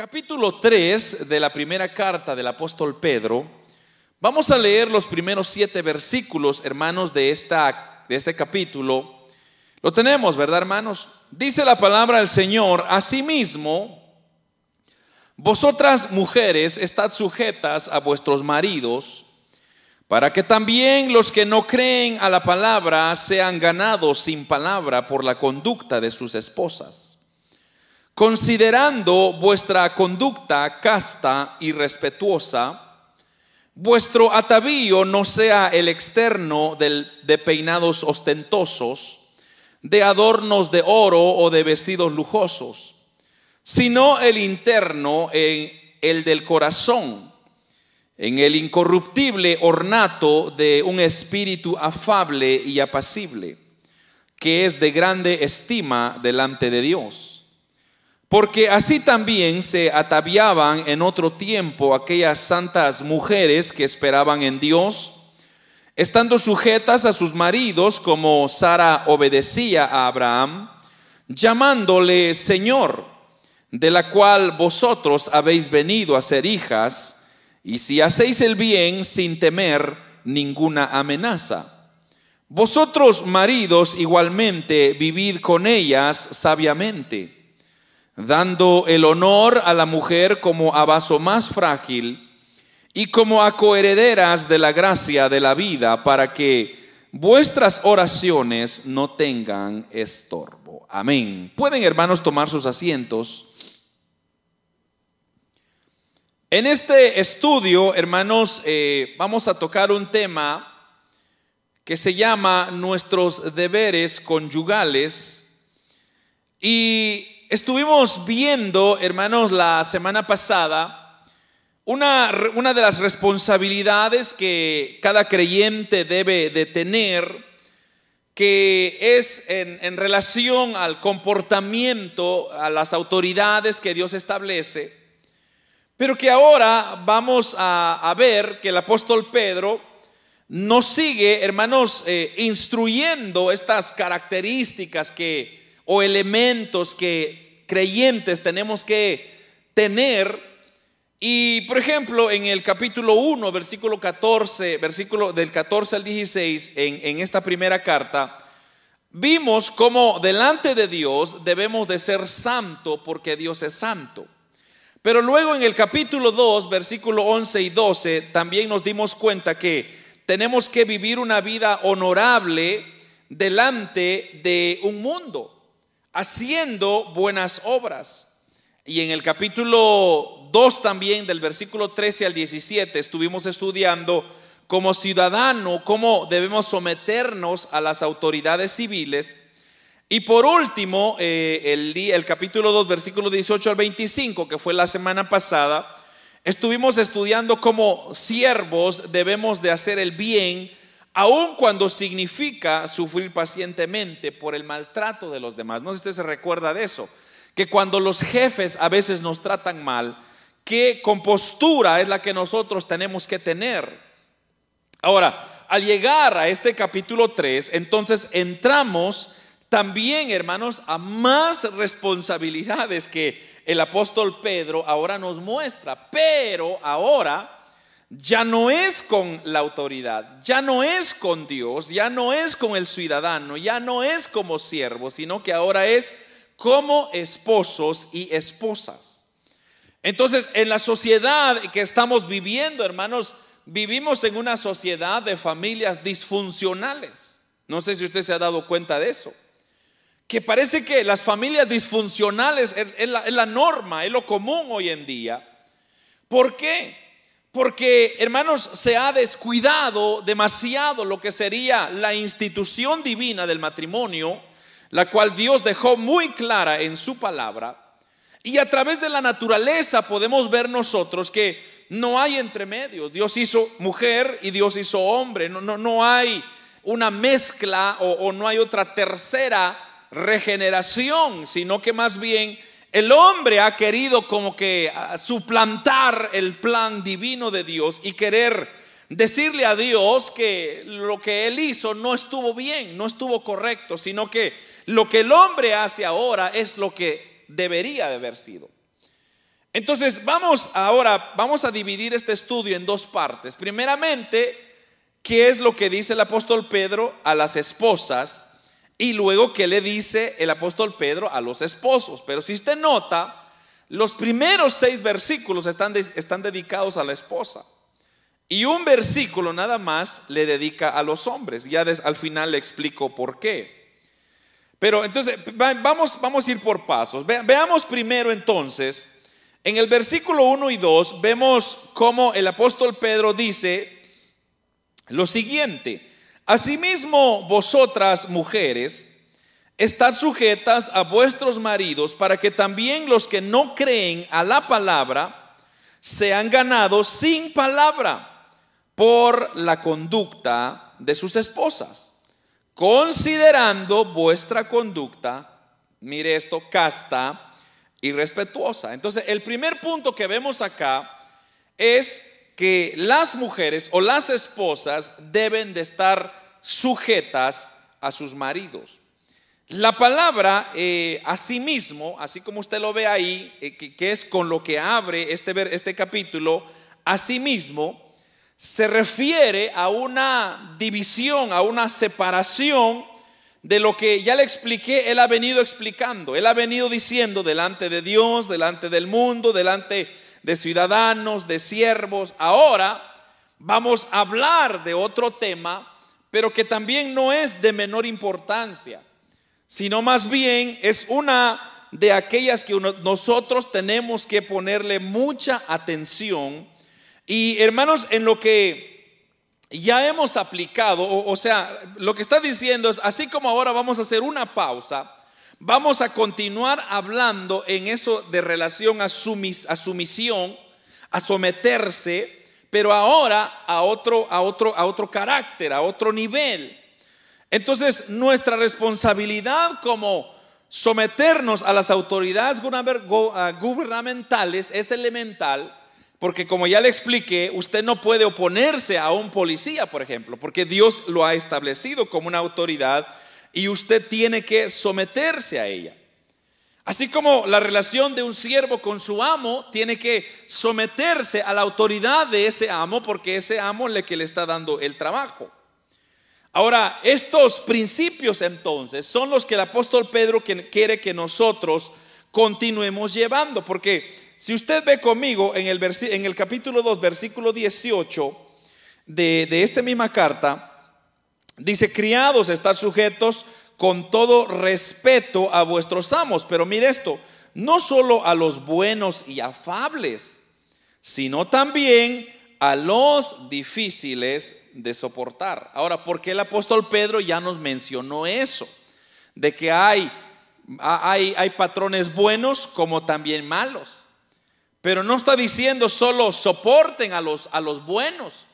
capítulo 3 de la primera carta del apóstol Pedro, vamos a leer los primeros siete versículos, hermanos, de, esta, de este capítulo. Lo tenemos, ¿verdad, hermanos? Dice la palabra del Señor, asimismo, vosotras mujeres estad sujetas a vuestros maridos, para que también los que no creen a la palabra sean ganados sin palabra por la conducta de sus esposas considerando vuestra conducta casta y respetuosa, vuestro atavío no sea el externo de peinados ostentosos, de adornos de oro o de vestidos lujosos, sino el interno, en el del corazón, en el incorruptible ornato de un espíritu afable y apacible, que es de grande estima delante de Dios porque así también se ataviaban en otro tiempo aquellas santas mujeres que esperaban en Dios, estando sujetas a sus maridos como Sara obedecía a Abraham, llamándole Señor, de la cual vosotros habéis venido a ser hijas, y si hacéis el bien sin temer ninguna amenaza. Vosotros maridos igualmente vivid con ellas sabiamente dando el honor a la mujer como a vaso más frágil y como a coherederas de la gracia de la vida, para que vuestras oraciones no tengan estorbo. Amén. Pueden hermanos tomar sus asientos. En este estudio, hermanos, eh, vamos a tocar un tema que se llama nuestros deberes conyugales y estuvimos viendo, hermanos, la semana pasada, una, una, de las responsabilidades que cada creyente debe de tener, que es en, en relación al comportamiento, a las autoridades que Dios establece, pero que ahora vamos a, ver que el apóstol Pedro nos sigue, hermanos, eh, instruyendo estas características que o elementos que creyentes tenemos que tener. Y por ejemplo, en el capítulo 1, versículo 14, versículo del 14 al 16, en, en esta primera carta, vimos cómo delante de Dios debemos de ser santo porque Dios es santo. Pero luego en el capítulo 2, versículo 11 y 12, también nos dimos cuenta que tenemos que vivir una vida honorable delante de un mundo haciendo buenas obras. Y en el capítulo 2 también, del versículo 13 al 17, estuvimos estudiando como ciudadano cómo debemos someternos a las autoridades civiles. Y por último, eh, el, el capítulo 2, versículo 18 al 25, que fue la semana pasada, estuvimos estudiando cómo siervos debemos de hacer el bien aun cuando significa sufrir pacientemente por el maltrato de los demás. No sé si usted se recuerda de eso, que cuando los jefes a veces nos tratan mal, qué compostura es la que nosotros tenemos que tener. Ahora, al llegar a este capítulo 3, entonces entramos también, hermanos, a más responsabilidades que el apóstol Pedro ahora nos muestra, pero ahora ya no es con la autoridad, ya no es con Dios, ya no es con el ciudadano, ya no es como siervo, sino que ahora es como esposos y esposas. Entonces, en la sociedad que estamos viviendo, hermanos, vivimos en una sociedad de familias disfuncionales. No sé si usted se ha dado cuenta de eso. Que parece que las familias disfuncionales es, la, norma, es lo común hoy en día. ¿Por qué? Porque, hermanos, se ha descuidado demasiado lo que sería la institución divina del matrimonio, la cual Dios dejó muy clara en su palabra. Y a través de la naturaleza podemos ver nosotros que no hay entremedio. Dios hizo mujer y Dios hizo hombre. No, no, no hay una mezcla o, o no hay otra tercera regeneración, sino que más bien el hombre ha querido como que ah, suplantar el plan divino de Dios y querer decirle a Dios que lo que él hizo no estuvo bien, no estuvo correcto, sino que lo que el hombre hace ahora es lo que debería de haber sido. Entonces, vamos ahora, vamos a dividir este estudio en dos partes. Primeramente, qué es lo que dice el apóstol Pedro a las esposas y luego qué le dice el apóstol Pedro a los esposos. Pero si usted nota, los primeros seis versículos están, están dedicados a la esposa. Y un versículo nada más le dedica a los hombres. Ya al final le explico por qué. Pero entonces, vamos, vamos a ir por pasos. veamos primero entonces, en el versículo 1 y 2, vemos cómo el apóstol Pedro dice lo siguiente. Asimismo, vosotras mujeres, estad sujetas a vuestros maridos para que también los que no creen a la palabra sean ganados sin palabra por la conducta de sus esposas considerando vuestra conducta, mire esto, casta y respetuosa. Entonces, el primer punto que vemos acá es que las mujeres o las esposas deben de estar sujetas a sus maridos. La palabra eh, asimismo, así como usted lo ve ahí, eh, que, es con lo que abre este, este capítulo, asimismo, se refiere a una división, a una separación de lo que ya le expliqué, él ha venido explicando, él ha venido diciendo delante de Dios, delante del mundo, delante de ciudadanos, de siervos. Ahora vamos a hablar de otro tema, pero que también no es de menor importancia, sino más bien es una de aquellas que nosotros tenemos que ponerle mucha atención y hermanos, en lo que ya hemos aplicado, o, sea, lo que está diciendo es, así como ahora vamos a hacer una pausa, vamos a continuar hablando en eso de relación a, a sumisión, a someterse, pero ahora a otro, a, otro, a otro carácter, a otro nivel. Entonces, nuestra responsabilidad como someternos a las autoridades gubernamentales es elemental porque como ya le expliqué, usted no puede oponerse a un policía, por ejemplo, porque Dios lo ha establecido como una autoridad y usted tiene que someterse a ella. Así como la relación de un siervo con su amo tiene que someterse a la autoridad de ese amo porque ese amo es el que le está dando el trabajo. Ahora, estos principios entonces son los que el apóstol Pedro quiere que nosotros continuemos llevando, porque si usted ve conmigo en el, en el capítulo 2, versículo 18 de, de esta misma carta, dice, criados, estar sujetos con todo respeto a vuestros amos. Pero mire esto, no solo a los buenos y afables, sino también a los difíciles de soportar. Ahora, ¿por qué el apóstol Pedro ya nos mencionó eso? De que hay, hay, hay patrones buenos como también malos. Pero no está diciendo solo soporten a los, a los buenos,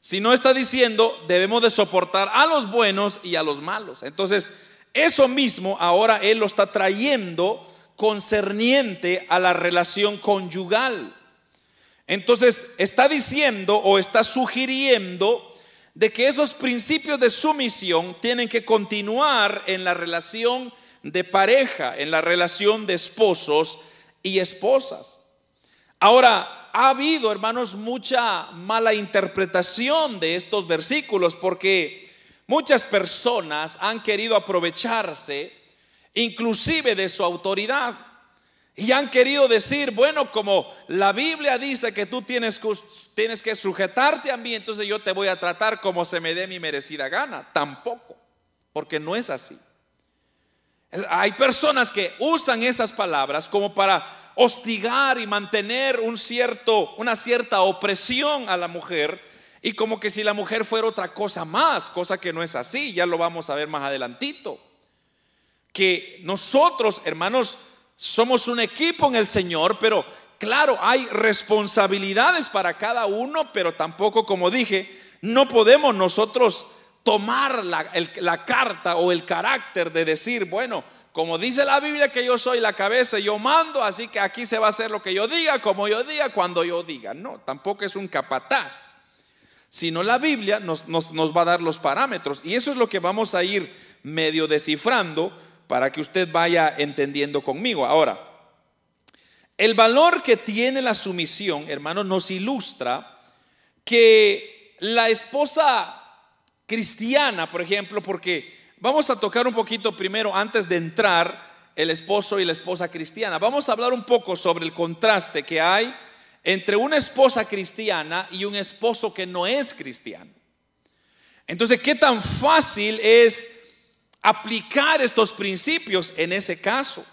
sino está diciendo debemos de soportar a los buenos y a los malos. Entonces, eso mismo ahora Él lo está trayendo concerniente a la relación conyugal. Entonces, está diciendo o está sugiriendo de que esos principios de sumisión tienen que continuar en la relación de pareja, en la relación de esposos y esposas. Ahora, ha habido, hermanos, mucha mala interpretación de estos versículos porque muchas personas han querido aprovecharse inclusive de su autoridad. Y han querido decir, bueno, como la Biblia dice que tú tienes que, tienes que sujetarte a mí, entonces yo te voy a tratar como se me dé mi merecida gana. Tampoco, porque no es así. Hay personas que usan esas palabras como para hostigar y mantener una cierta opresión a la mujer y como que si la mujer fuera otra cosa más, cosa que no es así, ya lo vamos a ver más adelantito. Que nosotros, hermanos, somos un equipo en el Señor, pero claro, hay responsabilidades para cada uno, pero tampoco, como dije, no podemos nosotros tomar la carta o el carácter de decir, bueno, como dice la Biblia que yo soy la cabeza, yo mando, así que aquí se va a hacer lo que yo diga, como yo diga, cuando yo diga. No, tampoco es un capataz, sino la Biblia nos, nos, va a dar los parámetros. Y eso es lo que vamos a ir medio descifrando para que usted vaya entendiendo conmigo. Ahora, el valor que tiene la sumisión, hermano, nos ilustra que la esposa cristiana, por ejemplo, porque vamos a tocar un poquito primero antes de entrar el esposo y la esposa cristiana. Vamos a hablar un poco sobre el contraste que hay entre una esposa cristiana y un esposo que no es cristiano. Entonces, ¿qué tan fácil es aplicar estos principios en ese caso?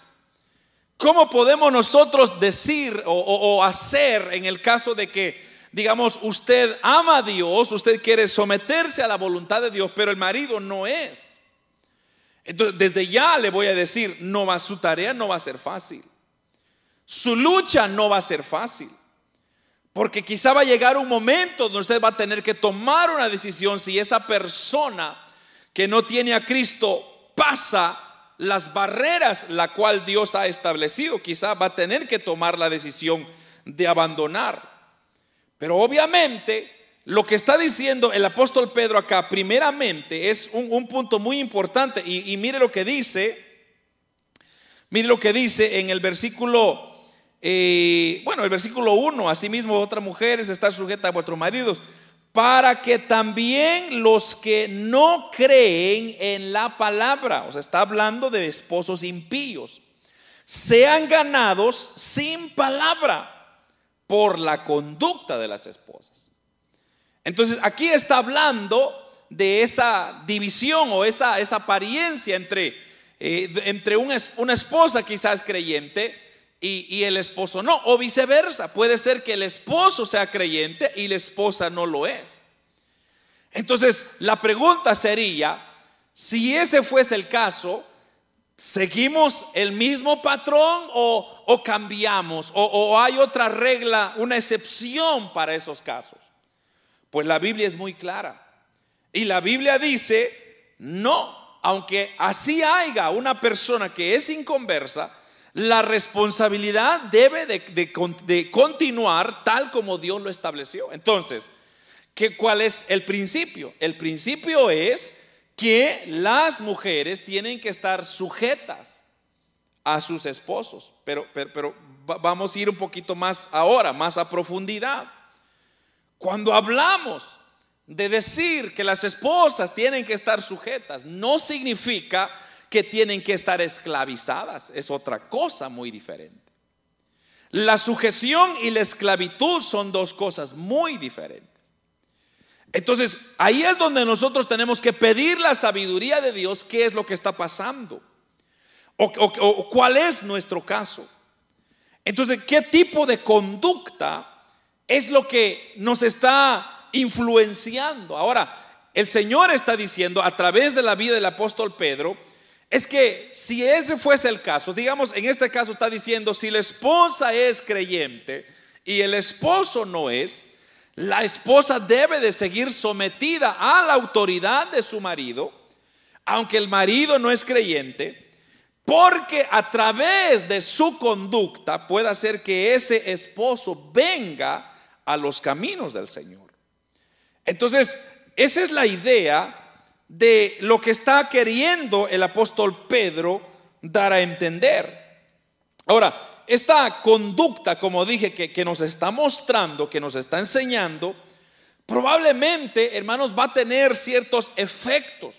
¿Cómo podemos nosotros decir o, hacer en el caso de que digamos, usted ama a Dios, usted quiere someterse a la voluntad de Dios, pero el marido no es. Entonces, desde ya le voy a decir, no va, su tarea no va a ser fácil. Su lucha no va a ser fácil. Porque quizá va a llegar un momento donde usted va a tener que tomar una decisión si esa persona que no tiene a Cristo pasa las barreras la cual Dios ha establecido. Quizá va a tener que tomar la decisión de abandonar. Pero obviamente lo que está diciendo el apóstol Pedro acá, primeramente, es un, punto muy importante. Y, mire lo que dice, mire lo que dice en el versículo, eh, bueno, el versículo 1, asimismo otras mujeres están sujetas a vuestros maridos, para que también los que no creen en la palabra, o sea, está hablando de esposos impíos, sean ganados sin palabra por la conducta de las esposas. Entonces aquí está hablando de esa división o esa, esa apariencia entre, eh, entre una, esposa quizás creyente y, y, el esposo no, o viceversa. Puede ser que el esposo sea creyente y la esposa no lo es. Entonces la pregunta sería, si ese fuese el caso, ¿Seguimos el mismo patrón o, cambiamos? O, hay otra regla, una excepción para esos casos? Pues la Biblia es muy clara. Y la Biblia dice, no, aunque así haya una persona que es inconversa, la responsabilidad debe de, de, continuar tal como Dios lo estableció. Entonces, ¿qué, ¿cuál es el principio? El principio es que las mujeres tienen que estar sujetas a sus esposos. Pero, pero, vamos a ir un poquito más ahora, más a profundidad. Cuando hablamos de decir que las esposas tienen que estar sujetas, no significa que tienen que estar esclavizadas, es otra cosa muy diferente. La sujeción y la esclavitud son dos cosas muy diferentes. Entonces, ahí es donde nosotros tenemos que pedir la sabiduría de Dios, qué es lo que está pasando, o, cuál es nuestro caso. Entonces, ¿qué tipo de conducta es lo que nos está influenciando? Ahora, el Señor está diciendo a través de la vida del apóstol Pedro, es que si ese fuese el caso, digamos, en este caso está diciendo, si la esposa es creyente y el esposo no es, la esposa debe de seguir sometida a la autoridad de su marido, aunque el marido no es creyente, porque a través de su conducta puede hacer que ese esposo venga a los caminos del Señor. Entonces, esa es la idea de lo que está queriendo el apóstol Pedro dar a entender. Ahora, esta conducta, como dije, que, nos está mostrando, que nos está enseñando, probablemente, hermanos, va a tener ciertos efectos.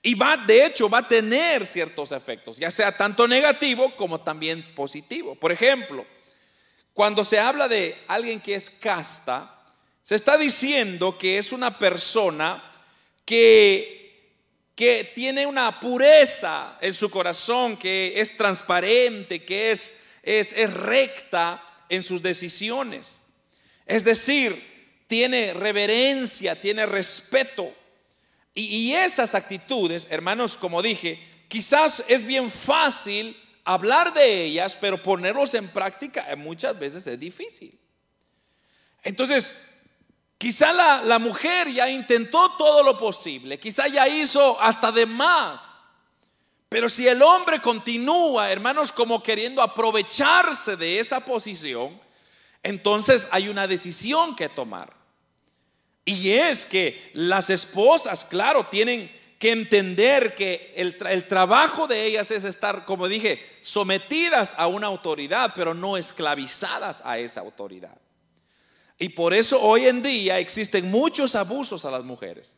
Y va, de hecho, va a tener ciertos efectos, ya sea tanto negativo como también positivo. Por ejemplo, cuando se habla de alguien que es casta, se está diciendo que es una persona que, que tiene una pureza en su corazón, que es transparente, que es es, recta en sus decisiones. Es decir, tiene reverencia, tiene respeto. Y, y, esas actitudes, hermanos, como dije, quizás es bien fácil hablar de ellas, pero ponerlos en práctica muchas veces es difícil. Entonces, quizá la, la mujer ya intentó todo lo posible, quizá ya hizo hasta de más pero si el hombre continúa, hermanos, como queriendo aprovecharse de esa posición, entonces hay una decisión que tomar. Y es que las esposas, claro, tienen que entender que el, trabajo de ellas es estar, como dije, sometidas a una autoridad, pero no esclavizadas a esa autoridad. Y por eso hoy en día existen muchos abusos a las mujeres.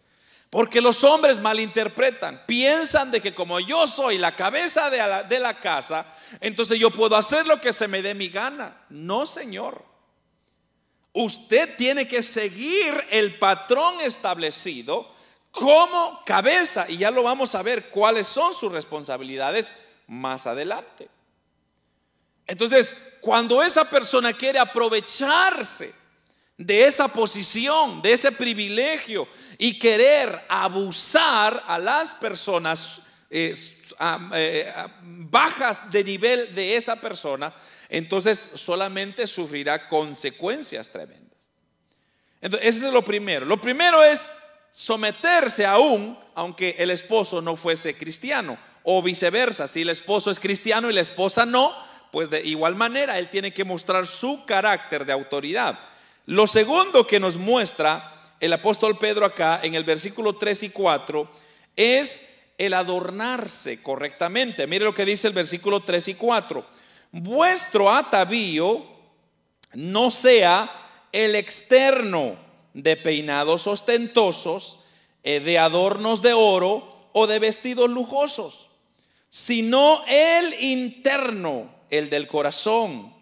Porque los hombres malinterpretan, piensan de que como yo soy la cabeza de la casa, entonces yo puedo hacer lo que se me dé mi gana. No, Señor. Usted tiene que seguir el patrón establecido como cabeza y ya lo vamos a ver cuáles son sus responsabilidades más adelante. Entonces, cuando esa persona quiere aprovecharse de esa posición, de ese privilegio y querer abusar a las personas eh, eh, bajas de nivel de esa persona, entonces solamente sufrirá consecuencias tremendas. Entonces, ese es lo primero. Lo primero es someterse aún, aunque el esposo no fuese cristiano, o viceversa, si el esposo es cristiano y la esposa no, pues de igual manera él tiene que mostrar su carácter de autoridad. Lo segundo que nos muestra el apóstol Pedro acá en el versículo 3 y 4 es el adornarse correctamente. Mire lo que dice el versículo 3 y 4. Vuestro atavío no sea el externo de peinados ostentosos, eh, de adornos de oro o de vestidos lujosos, sino el interno, el del corazón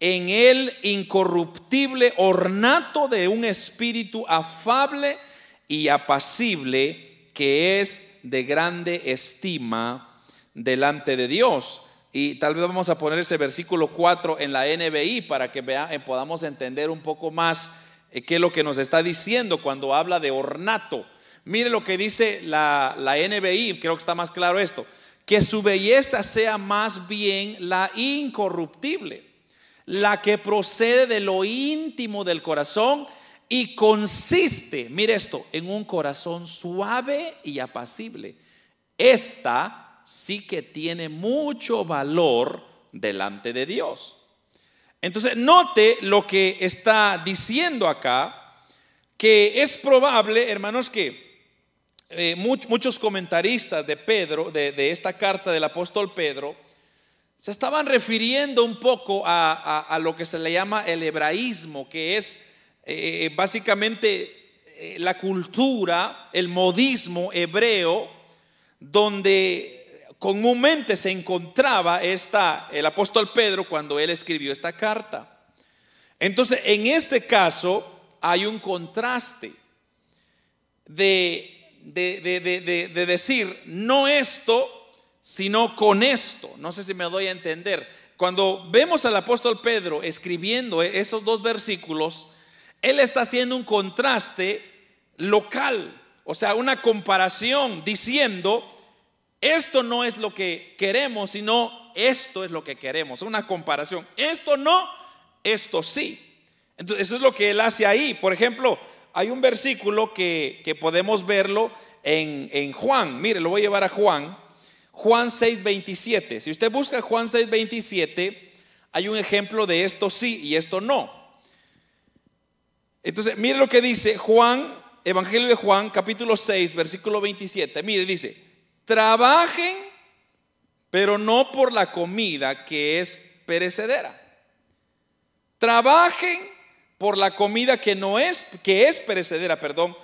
en el incorruptible ornato de un espíritu afable y apacible que es de grande estima delante de Dios. Y tal vez vamos a poner ese versículo 4 en la NBI para que vea, eh, podamos entender un poco más eh, qué es lo que nos está diciendo cuando habla de ornato. Mire lo que dice la, la NBI, creo que está más claro esto, que su belleza sea más bien la incorruptible la que procede de lo íntimo del corazón y consiste, mire esto, en un corazón suave y apacible. Esta sí que tiene mucho valor delante de Dios. Entonces, note lo que está diciendo acá, que es probable, hermanos, que eh, muchos comentaristas de Pedro, de esta carta del apóstol Pedro, se estaban refiriendo un poco a, lo que se le llama el hebraísmo, que es eh, básicamente eh, la cultura, el modismo hebreo, donde comúnmente se encontraba esta, el apóstol Pedro cuando él escribió esta carta. Entonces, en este caso hay un contraste de, de decir, no esto sino con esto. No sé si me doy a entender. Cuando vemos al apóstol Pedro escribiendo esos dos versículos, él está haciendo un contraste local, o sea, una comparación diciendo, esto no es lo que queremos, sino esto es lo que queremos. Una comparación. Esto no, esto sí. Entonces, eso es lo que él hace ahí. Por ejemplo, hay un versículo que, podemos verlo en, en Juan. Mire, lo voy a llevar a Juan Juan 6:27. Si usted busca Juan 6:27, hay un ejemplo de esto sí y esto no. Entonces, mire lo que dice Juan, Evangelio de Juan, capítulo 6, versículo 27. Mire, dice, trabajen, pero no por la comida que es perecedera. Trabajen por la comida que no es, que es perecedera, perdón,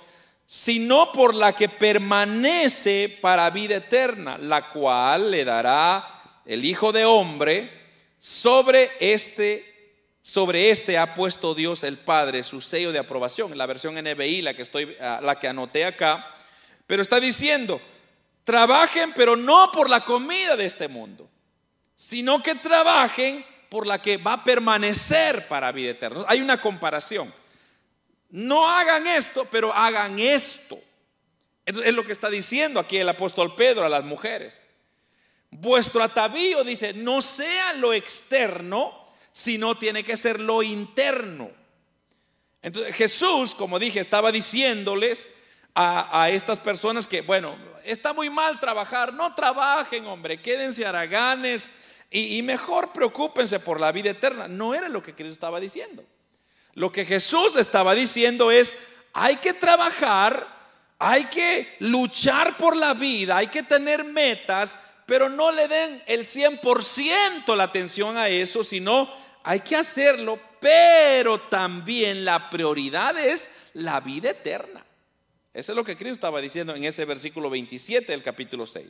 sino por la que permanece para vida eterna, la cual le dará el Hijo de Hombre. Sobre este, sobre este ha puesto Dios el Padre su sello de aprobación. La versión NBI, la que estoy, la que anoté acá, pero está diciendo: trabajen, pero no por la comida de este mundo, sino que trabajen por la que va a permanecer para vida eterna. Hay una comparación. No hagan esto, pero hagan esto. Es lo que está diciendo aquí el apóstol Pedro a las mujeres. Vuestro atavío dice, no sea lo externo, sino tiene que ser lo interno. Entonces Jesús, como dije, estaba diciéndoles a, estas personas que, bueno, está muy mal trabajar, no trabajen, hombre, quédense haraganes y, mejor preocúpense por la vida eterna. No era lo que Cristo estaba diciendo. Lo que Jesús estaba diciendo es, hay que trabajar, hay que luchar por la vida, hay que tener metas, pero no le den el 100% la atención a eso, sino hay que hacerlo, pero también la prioridad es la vida eterna. Eso es lo que Cristo estaba diciendo en ese versículo 27 del capítulo 6.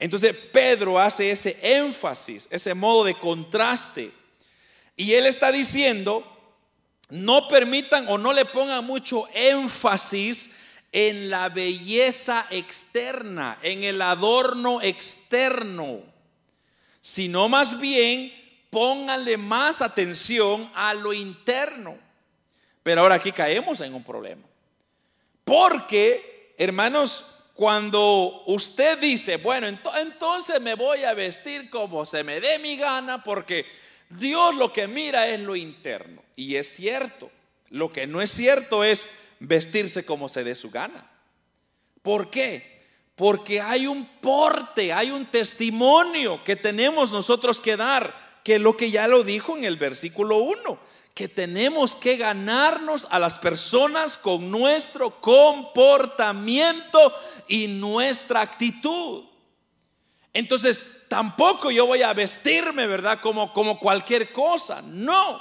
Entonces Pedro hace ese énfasis, ese modo de contraste. Y él está diciendo, no permitan o no le pongan mucho énfasis en la belleza externa, en el adorno externo, sino más bien pónganle más atención a lo interno. Pero ahora aquí caemos en un problema. Porque, hermanos, cuando usted dice, bueno, entonces me voy a vestir como se me dé mi gana, porque Dios lo que mira es lo interno. Y es cierto. Lo que no es cierto es vestirse como se dé su gana. ¿Por qué? Porque hay un porte, hay un testimonio que tenemos nosotros que dar, que es lo que ya lo dijo en el versículo 1 que tenemos que ganarnos a las personas con nuestro comportamiento y nuestra actitud. Entonces, tampoco yo voy a vestirme, ¿verdad? Como, como cualquier cosa. No.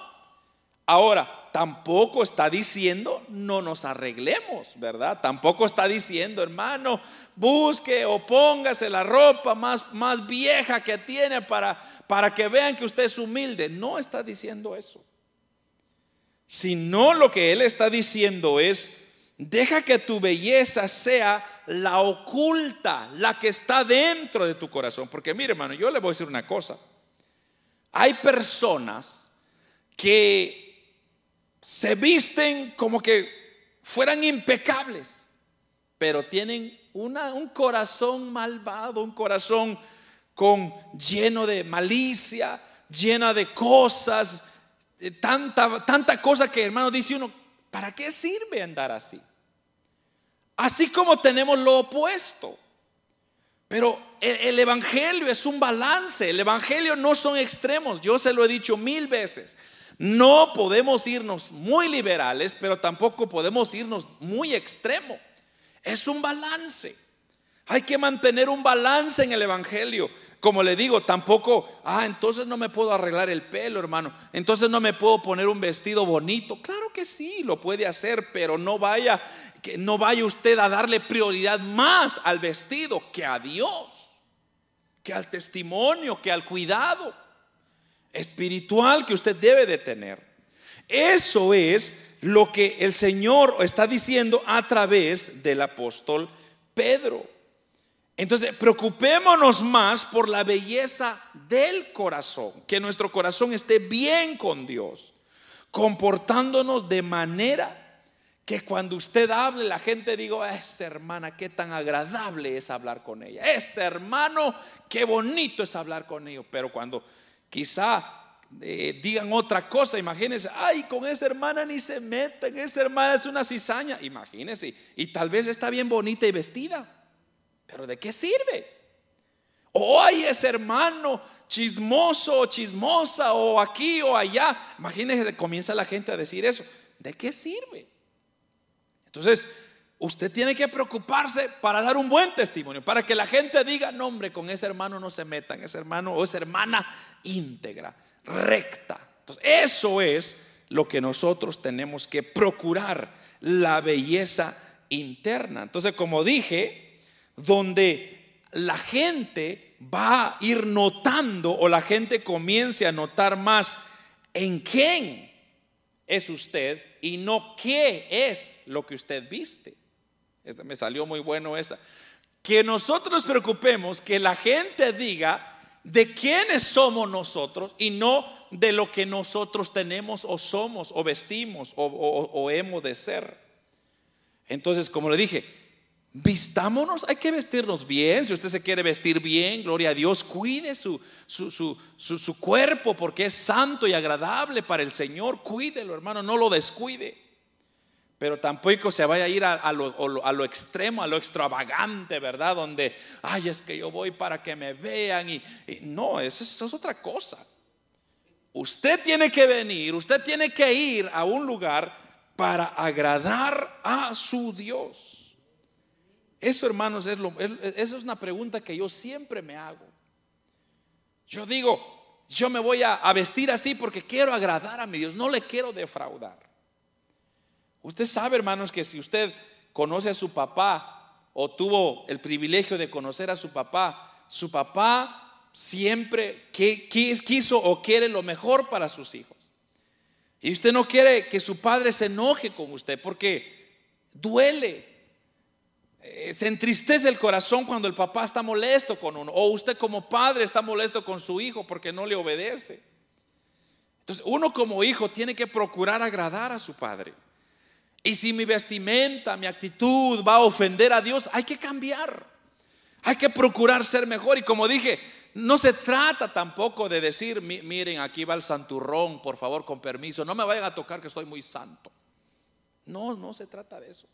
Ahora, tampoco está diciendo no nos arreglemos, ¿verdad? Tampoco está diciendo, hermano, busque o póngase la ropa más, más vieja que tiene para, para que vean que usted es humilde. No está diciendo eso sino lo que él está diciendo es, deja que tu belleza sea la oculta, la que está dentro de tu corazón. Porque mire, hermano, yo le voy a decir una cosa. Hay personas que se visten como que fueran impecables, pero tienen un corazón malvado, un corazón con lleno de malicia, llena de cosas, tanta, tanta cosa que hermano dice uno, ¿para qué sirve andar así? Así como tenemos lo opuesto. Pero el, el, Evangelio es un balance. El Evangelio no son extremos. Yo se lo he dicho mil veces. No podemos irnos muy liberales, pero tampoco podemos irnos muy extremo. Es un balance. Hay que mantener un balance en el Evangelio. Como le digo, tampoco, ah, entonces no me puedo arreglar el pelo, hermano. Entonces no me puedo poner un vestido bonito. Claro que sí, lo puede hacer, pero no vaya, que no vaya usted a darle prioridad más al vestido que a Dios, que al testimonio, que al cuidado espiritual que usted debe de tener. Eso es lo que el Señor está diciendo a través del apóstol Pedro. Entonces, preocupémonos más por la belleza del corazón, que nuestro corazón esté bien con Dios, comportándonos de manera que cuando usted hable, la gente diga, esa hermana, qué tan agradable es hablar con ella. Ese hermano, qué bonito es hablar con ellos. Pero cuando quizá eh, digan otra cosa, imagínense, ay, con esa hermana ni se meten, esa hermana es una cizaña. Imagínense, y tal vez está bien bonita y vestida. Pero ¿de qué sirve? O hay ese hermano chismoso o chismosa o aquí o allá. Imagínese, comienza la gente a decir eso. ¿De qué sirve? Entonces, usted tiene que preocuparse para dar un buen testimonio, para que la gente diga, no hombre, con ese hermano no se metan, ese hermano o esa hermana íntegra, recta. Entonces, eso es lo que nosotros tenemos que procurar, la belleza interna. Entonces, como dije, donde la gente va a ir notando o la gente comience a notar más en quién es usted y no qué es lo que usted viste. Me salió muy bueno esa. Que nosotros nos preocupemos que la gente diga de quiénes somos nosotros y no de lo que nosotros tenemos o somos o vestimos o hemos de ser. Entonces, como le dije, Vistámonos, hay que vestirnos bien. Si usted se quiere vestir bien, gloria a Dios, cuide su, su, cuerpo porque es santo y agradable para el Señor. Cuídelo, hermano, no lo descuide. Pero tampoco se vaya a ir a, lo, extremo, a lo extravagante, ¿verdad? Donde, ay, es que yo voy para que me vean. Y, no, eso es otra cosa. Usted tiene que venir, usted tiene que ir a un lugar para agradar a su Dios. Eso, hermanos, es lo, eso es una pregunta que yo siempre me hago. Yo digo, yo me voy a, a vestir así porque quiero agradar a mi Dios, no le quiero defraudar. Usted sabe, hermanos, que si usted conoce a su papá o tuvo el privilegio de conocer a su papá, su papá siempre quiso o quiere lo mejor para sus hijos. Y usted no quiere que su padre se enoje con usted porque duele. Eh, se entristece el corazón cuando el papá está molesto con uno. O usted como padre está molesto con su hijo porque no le obedece. Entonces uno como hijo tiene que procurar agradar a su padre. Y si mi vestimenta, mi actitud va a ofender a Dios, hay que cambiar. Hay que procurar ser mejor. Y como dije, no se trata tampoco de decir, miren, aquí va el santurrón, por favor, con permiso, no me vayan a tocar que estoy muy santo. No, no se trata de eso.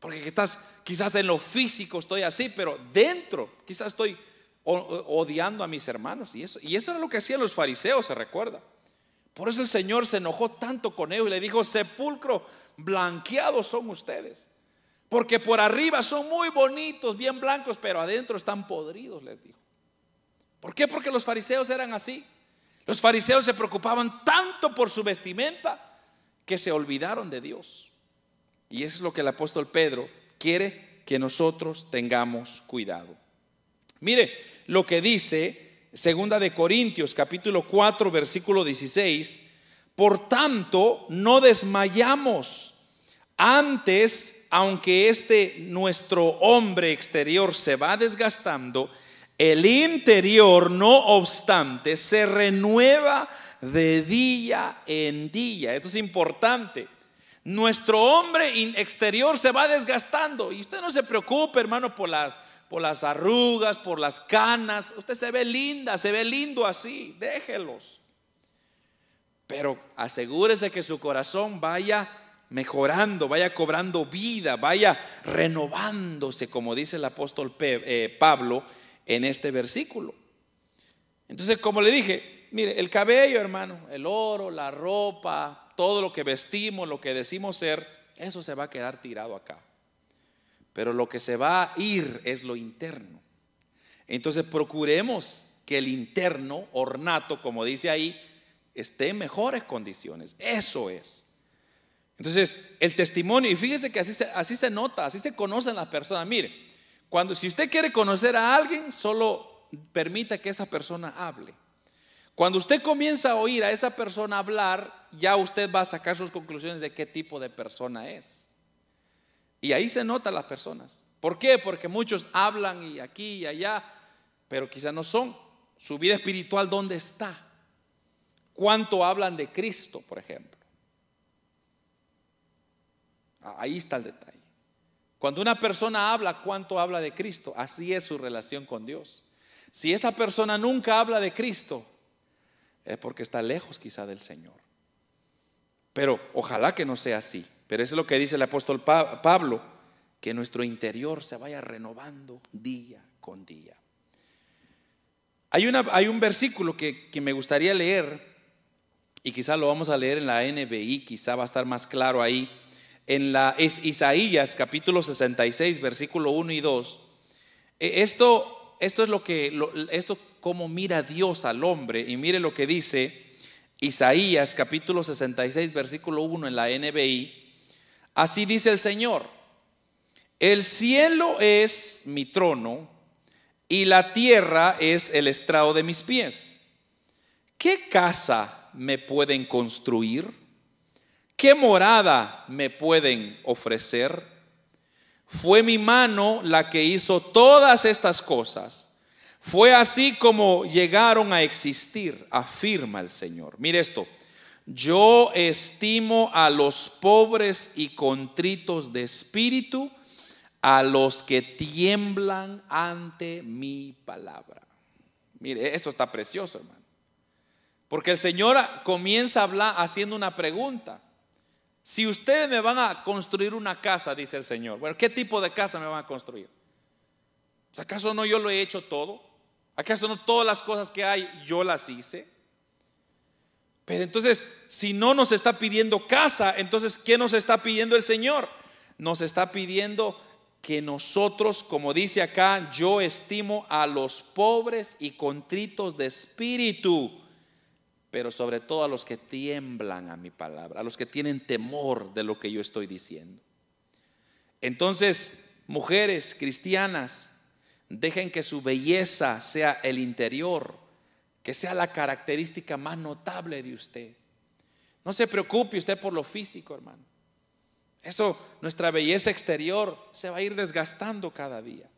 Porque quizás, quizás en lo físico estoy así, pero dentro quizás estoy odiando a mis hermanos. Y eso, y eso era lo que hacían los fariseos, se recuerda. Por eso el Señor se enojó tanto con ellos y le dijo, sepulcro blanqueados son ustedes. Porque por arriba son muy bonitos, bien blancos, pero adentro están podridos, les dijo. ¿Por qué? Porque los fariseos eran así. Los fariseos se preocupaban tanto por su vestimenta que se olvidaron de Dios. Y eso es lo que el apóstol Pedro quiere que nosotros tengamos cuidado. Mire lo que dice Segunda de Corintios capítulo 4 versículo 16. Por tanto, no desmayamos. Antes, aunque este nuestro hombre exterior se va desgastando, el interior, no obstante, se renueva de día en día. Esto es importante. Nuestro hombre exterior se va desgastando. Y usted no se preocupe, hermano, por las, por las arrugas, por las canas. Usted se ve linda, se ve lindo así. Déjelos. Pero asegúrese que su corazón vaya mejorando, vaya cobrando vida, vaya renovándose, como dice el apóstol eh, Pablo en este versículo. Entonces, como le dije, mire, el cabello, hermano, el oro, la ropa, todo lo que vestimos, lo que decimos ser, eso se va a quedar tirado acá. Pero lo que se va a ir es lo interno. Entonces, procuremos que el interno, ornato, como dice ahí, esté en mejores condiciones. Eso es. Entonces, el testimonio, y fíjese que así se, así se nota, así se conocen las personas. Mire, cuando, si usted quiere conocer a alguien, solo permita que esa persona hable. Cuando usted comienza a oír a esa persona hablar, ya usted va a sacar sus conclusiones de qué tipo de persona es. Y ahí se notan las personas. ¿Por qué? Porque muchos hablan y aquí y allá, pero quizá no son. Su vida espiritual, ¿dónde está? ¿Cuánto hablan de Cristo, por ejemplo? Ahí está el detalle. Cuando una persona habla, ¿cuánto habla de Cristo? Así es su relación con Dios. Si esa persona nunca habla de Cristo, es porque está lejos quizá del Señor. Pero ojalá que no sea así. Pero eso es lo que dice el apóstol Pablo, que nuestro interior se vaya renovando día con día. Hay, hay un versículo que, que me gustaría leer, y quizá lo vamos a leer en la NBI, quizá va a estar más claro ahí en la Isaías capítulo 66 versículo 1 y 2. E, esto, esto es lo que esto como mira Dios al hombre y mire lo que dice Isaías capítulo 66 versículo 1 en la NBI. Así dice el Señor: El cielo es mi trono y la tierra es el estrado de mis pies. ¿Qué casa me pueden construir? ¿Qué morada me pueden ofrecer? Fue mi mano la que hizo todas estas cosas. Fue así como llegaron a existir, afirma el Señor. Mire esto, yo estimo a los pobres y contritos de espíritu, a los que tiemblan ante mi palabra. Mire, esto está precioso, hermano. Porque el Señor comienza a hablar haciendo una pregunta. Si ustedes me van a construir una casa, dice el Señor, bueno, ¿qué tipo de casa me van a construir? Pues, ¿Acaso no yo lo he hecho todo? ¿Acaso no todas las cosas que hay yo las hice? Pero entonces, si no nos está pidiendo casa, entonces, ¿qué nos está pidiendo el Señor? Nos está pidiendo que nosotros, como dice acá, yo estimo a los pobres y contritos de espíritu, pero sobre todo a los que tiemblan a mi palabra, a los que tienen temor de lo que yo estoy diciendo. Entonces, mujeres cristianas, dejen que su belleza sea el interior, que sea la característica más notable de usted. No se preocupe usted por lo físico, hermano. Eso, nuestra belleza exterior se va a ir desgastando cada día.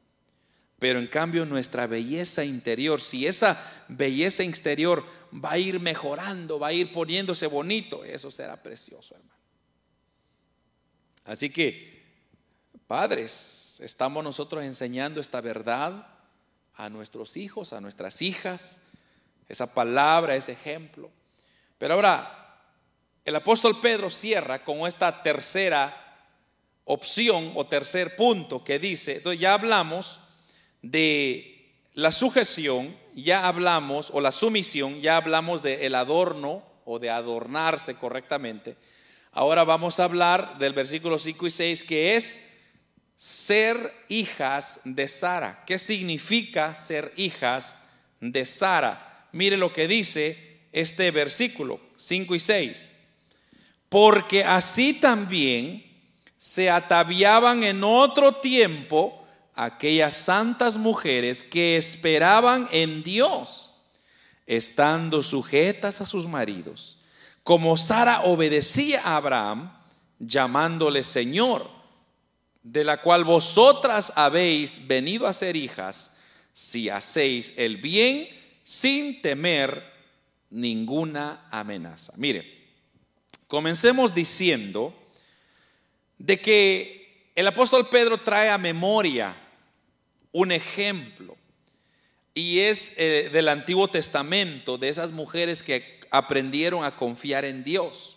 Pero en cambio nuestra belleza interior, si esa belleza exterior va a ir mejorando, va a ir poniéndose bonito, eso será precioso, hermano. Así que, padres, estamos nosotros enseñando esta verdad a nuestros hijos, a nuestras hijas, esa palabra, ese ejemplo. Pero ahora, el apóstol Pedro cierra con esta tercera opción o tercer punto que dice, entonces ya hablamos de la sujeción, ya hablamos, o la sumisión, ya hablamos del el adorno o de adornarse correctamente. Ahora vamos a hablar del versículo 5 y 6 que es ser hijas de Sara. ¿Qué significa ser hijas de Sara? Mire lo que dice este versículo 5 y 6 porque así también se ataviaban en otro tiempo aquellas santas mujeres que esperaban en Dios, estando sujetas a sus maridos, como Sara obedecía a Abraham, llamándole Señor, de la cual vosotras habéis venido a ser hijas, si hacéis el bien sin temer ninguna amenaza. Mire, Comencemos diciendo de que el apóstol Pedro trae a memoria un ejemplo y es eh, del Antiguo Testamento, de esas mujeres que aprendieron a confiar en Dios,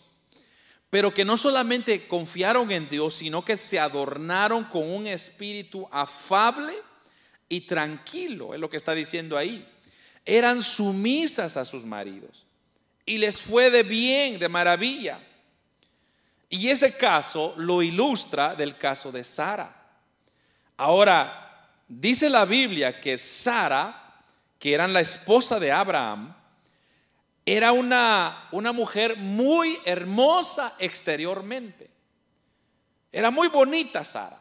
pero que no solamente confiaron en Dios, sino que se adornaron con un espíritu afable y tranquilo, es lo que está diciendo ahí. Eran sumisas a sus maridos y les fue de bien, de maravilla. Y ese caso lo ilustra del caso de Sara. Ahora, dice la Biblia que Sara, que era la esposa de Abraham, era una, una mujer muy hermosa exteriormente. Era muy bonita Sara.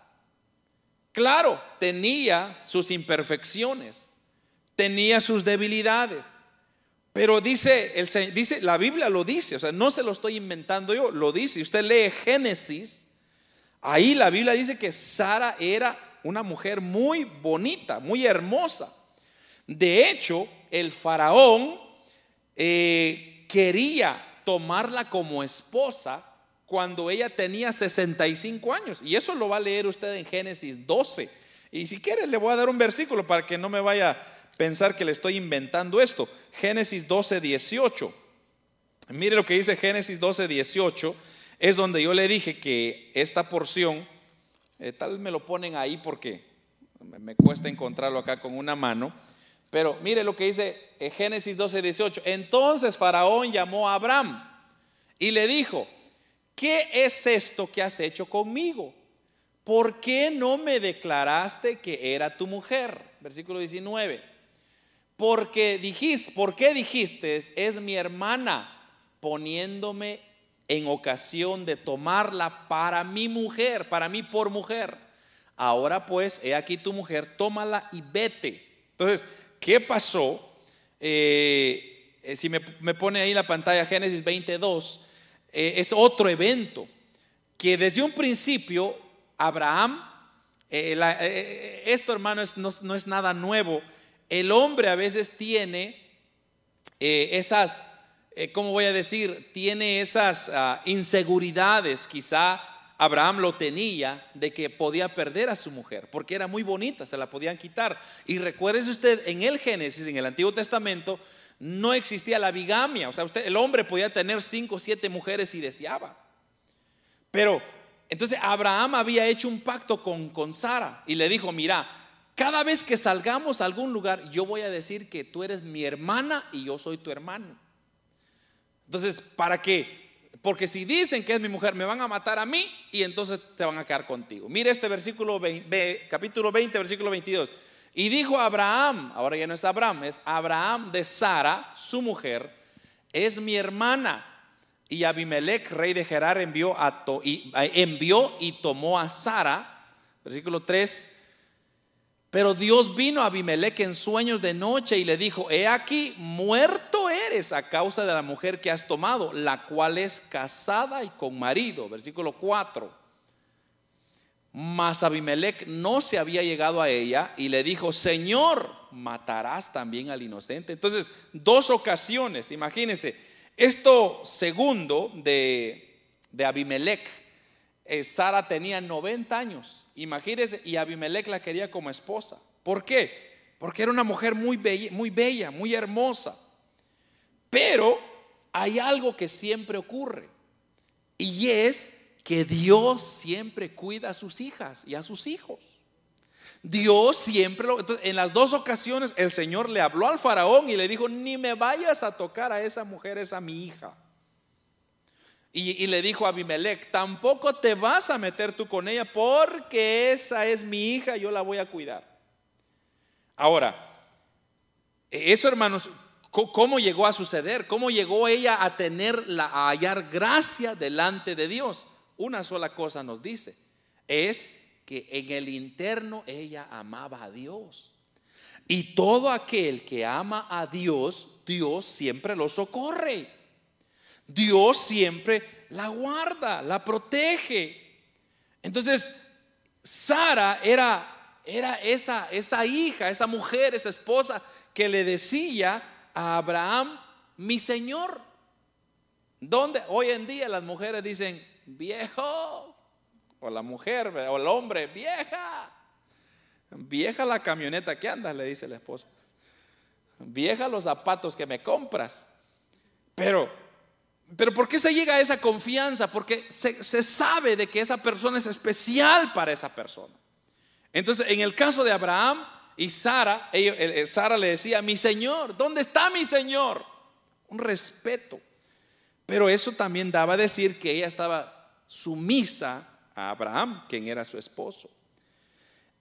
Claro, tenía sus imperfecciones, tenía sus debilidades, pero dice, el, dice, la Biblia lo dice, o sea, no se lo estoy inventando yo, lo dice. Usted lee Génesis, ahí la Biblia dice que Sara era una mujer muy bonita, muy hermosa. De hecho, el faraón eh, quería tomarla como esposa cuando ella tenía 65 años. Y eso lo va a leer usted en Génesis 12. Y si quiere, le voy a dar un versículo para que no me vaya pensar que le estoy inventando esto. Génesis 12, 18. Mire lo que dice Génesis 12, 18. Es donde yo le dije que esta porción, eh, tal me lo ponen ahí porque me cuesta encontrarlo acá con una mano. Pero mire lo que dice eh, Génesis 12, 18. Entonces Faraón llamó a Abraham y le dijo, ¿qué es esto que has hecho conmigo? ¿Por qué no me declaraste que era tu mujer? Versículo 19. Porque dijiste, ¿por qué dijiste? Es mi hermana poniéndome en ocasión de tomarla para mi mujer, para mí por mujer. Ahora pues, he aquí tu mujer, tómala y vete. Entonces, ¿qué pasó? Eh, eh, si me, pone ahí la pantalla Génesis 22, eh, es otro evento que desde un principio Abraham, esto hermano no es nada nuevo, el hombre a veces tiene esas, ¿cómo voy a decir? Tiene esas ah, inseguridades, quizá Abraham lo tenía, de que podía perder a su mujer, porque era muy bonita, se la podían quitar. Y recuérdese usted, en el Génesis, en el Antiguo Testamento, no existía la bigamia, o sea, usted, el hombre podía tener cinco o siete mujeres si deseaba. Pero entonces Abraham había hecho un pacto con, con Sara y le dijo, mira, cada vez que salgamos a algún lugar, yo voy a decir que tú eres mi hermana y yo soy tu hermano. Entonces, ¿para qué? Porque si dicen que es mi mujer, me van a matar a mí y entonces te van a quedar contigo. Mire este versículo, 20, capítulo 20, versículo 22. Y dijo Abraham, ahora ya no es Abraham, es Abraham de Sara, su mujer, es mi hermana. Y Abimelech, rey de Gerar, envió, a y, envió y tomó a Sara, versículo 3, pero Dios vino a Abimelech en sueños de noche y le dijo, he aquí, muerto eres a causa de la mujer que has tomado, la cual es casada y con marido. Versículo 4. Mas Abimelech no se había llegado a ella y le dijo, Señor, matarás también al inocente. Entonces, dos ocasiones, imagínense, esto segundo de, de Abimelech, eh, Sara tenía 90 años Imagínense, y Abimelech la quería como esposa. ¿Por qué? Porque era una mujer muy muy bella, muy hermosa. Pero hay algo que siempre ocurre. Y es que Dios siempre cuida a sus hijas y a sus hijos. Dios siempre lo... Entonces, en las dos ocasiones el Señor le habló al faraón y le dijo, ni me vayas a tocar a esa mujer, esa mi hija. Y, le dijo a Abimelech, tampoco te vas a meter tú con ella porque esa es mi hija, yo la voy a cuidar. Ahora, eso hermanos, ¿cómo llegó a suceder? ¿Cómo llegó ella a tener, la, a hallar gracia delante de Dios? Una sola cosa nos dice, es que en el interno ella amaba a Dios. Y todo aquel que ama a Dios, Dios siempre lo socorre. Dios siempre la guarda, la protege. Entonces, Sara era, era esa, esa hija, esa mujer, esa esposa que le decía Abraham, mi Señor. Donde hoy en día las mujeres dicen, viejo, o la mujer, o el hombre, vieja, vieja la camioneta que andas, le dice la esposa, vieja los zapatos que me compras. Pero pero ¿por qué se llega a esa confianza? Porque se, sabe de que esa persona es especial para esa persona. Entonces, en el caso de Abraham y Sara, Sara le decía, mi Señor, ¿dónde está mi Señor? Un respeto. Pero eso también daba a decir que ella estaba sumisa a Abraham, quien era su esposo.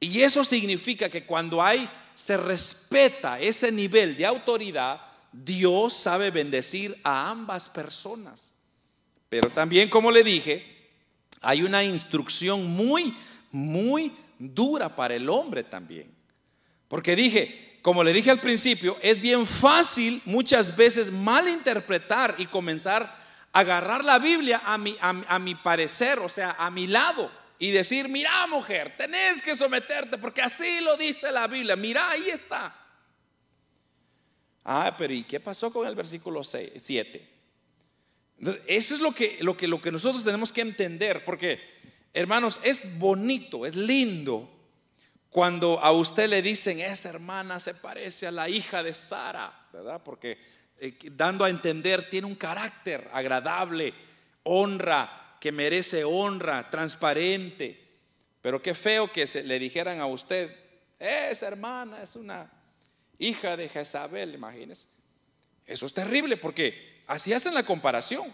Y eso significa que cuando hay, se respeta ese nivel de autoridad, Dios sabe bendecir a ambas personas. Pero también, como le dije, hay una instrucción muy, muy dura para el hombre también. Porque dije, como le dije al principio, es bien fácil muchas veces malinterpretar y comenzar a agarrar la Biblia a mi, a mi parecer, o sea, a mi lado. Y decir, mira mujer, tenés que someterte porque así lo dice la Biblia. Mira, ahí está. Ah, pero ¿y qué pasó con el versículo 7? Eso es lo que, lo, que, lo que nosotros tenemos que entender, porque, hermanos, es bonito, es lindo cuando a usted le dicen, esa hermana se parece a la hija de Sara, ¿verdad? Porque eh, dando a entender, tiene un carácter agradable, honra, que merece honra, transparente. Pero qué feo que se, le dijeran a usted, esa hermana es una hija de Jezabel, imagínense. Eso es terrible porque así hacen la comparación.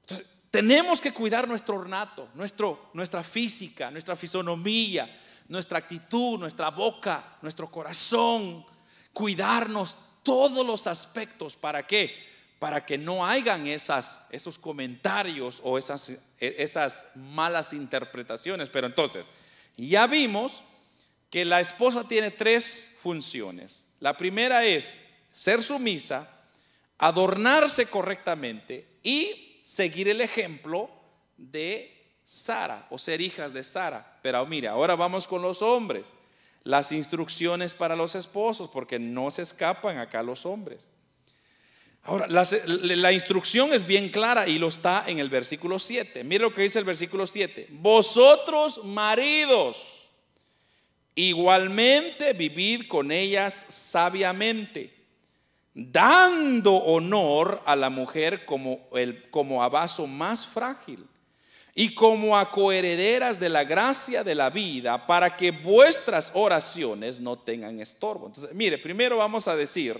Entonces, tenemos que cuidar nuestro ornato, nuestro, nuestra física, nuestra fisonomía, nuestra actitud, nuestra boca, nuestro corazón, cuidarnos todos los aspectos. ¿Para qué? Para que no hagan esas, esos comentarios o esas, esas malas interpretaciones. Pero entonces, ya vimos que la esposa tiene tres funciones. La primera es ser sumisa, adornarse correctamente y seguir el ejemplo de Sara o ser hijas de Sara. Pero mira, ahora vamos con los hombres. Las instrucciones para los esposos, porque no se escapan acá los hombres. Ahora, la, la, instrucción es bien clara y lo está en el versículo 7. Mire lo que dice el versículo 7. Vosotros maridos Igualmente vivid con ellas sabiamente, dando honor a la mujer como, el, como a vaso más frágil y como a coherederas de la gracia de la vida, para que vuestras oraciones no tengan estorbo. Entonces, mire, primero vamos a decir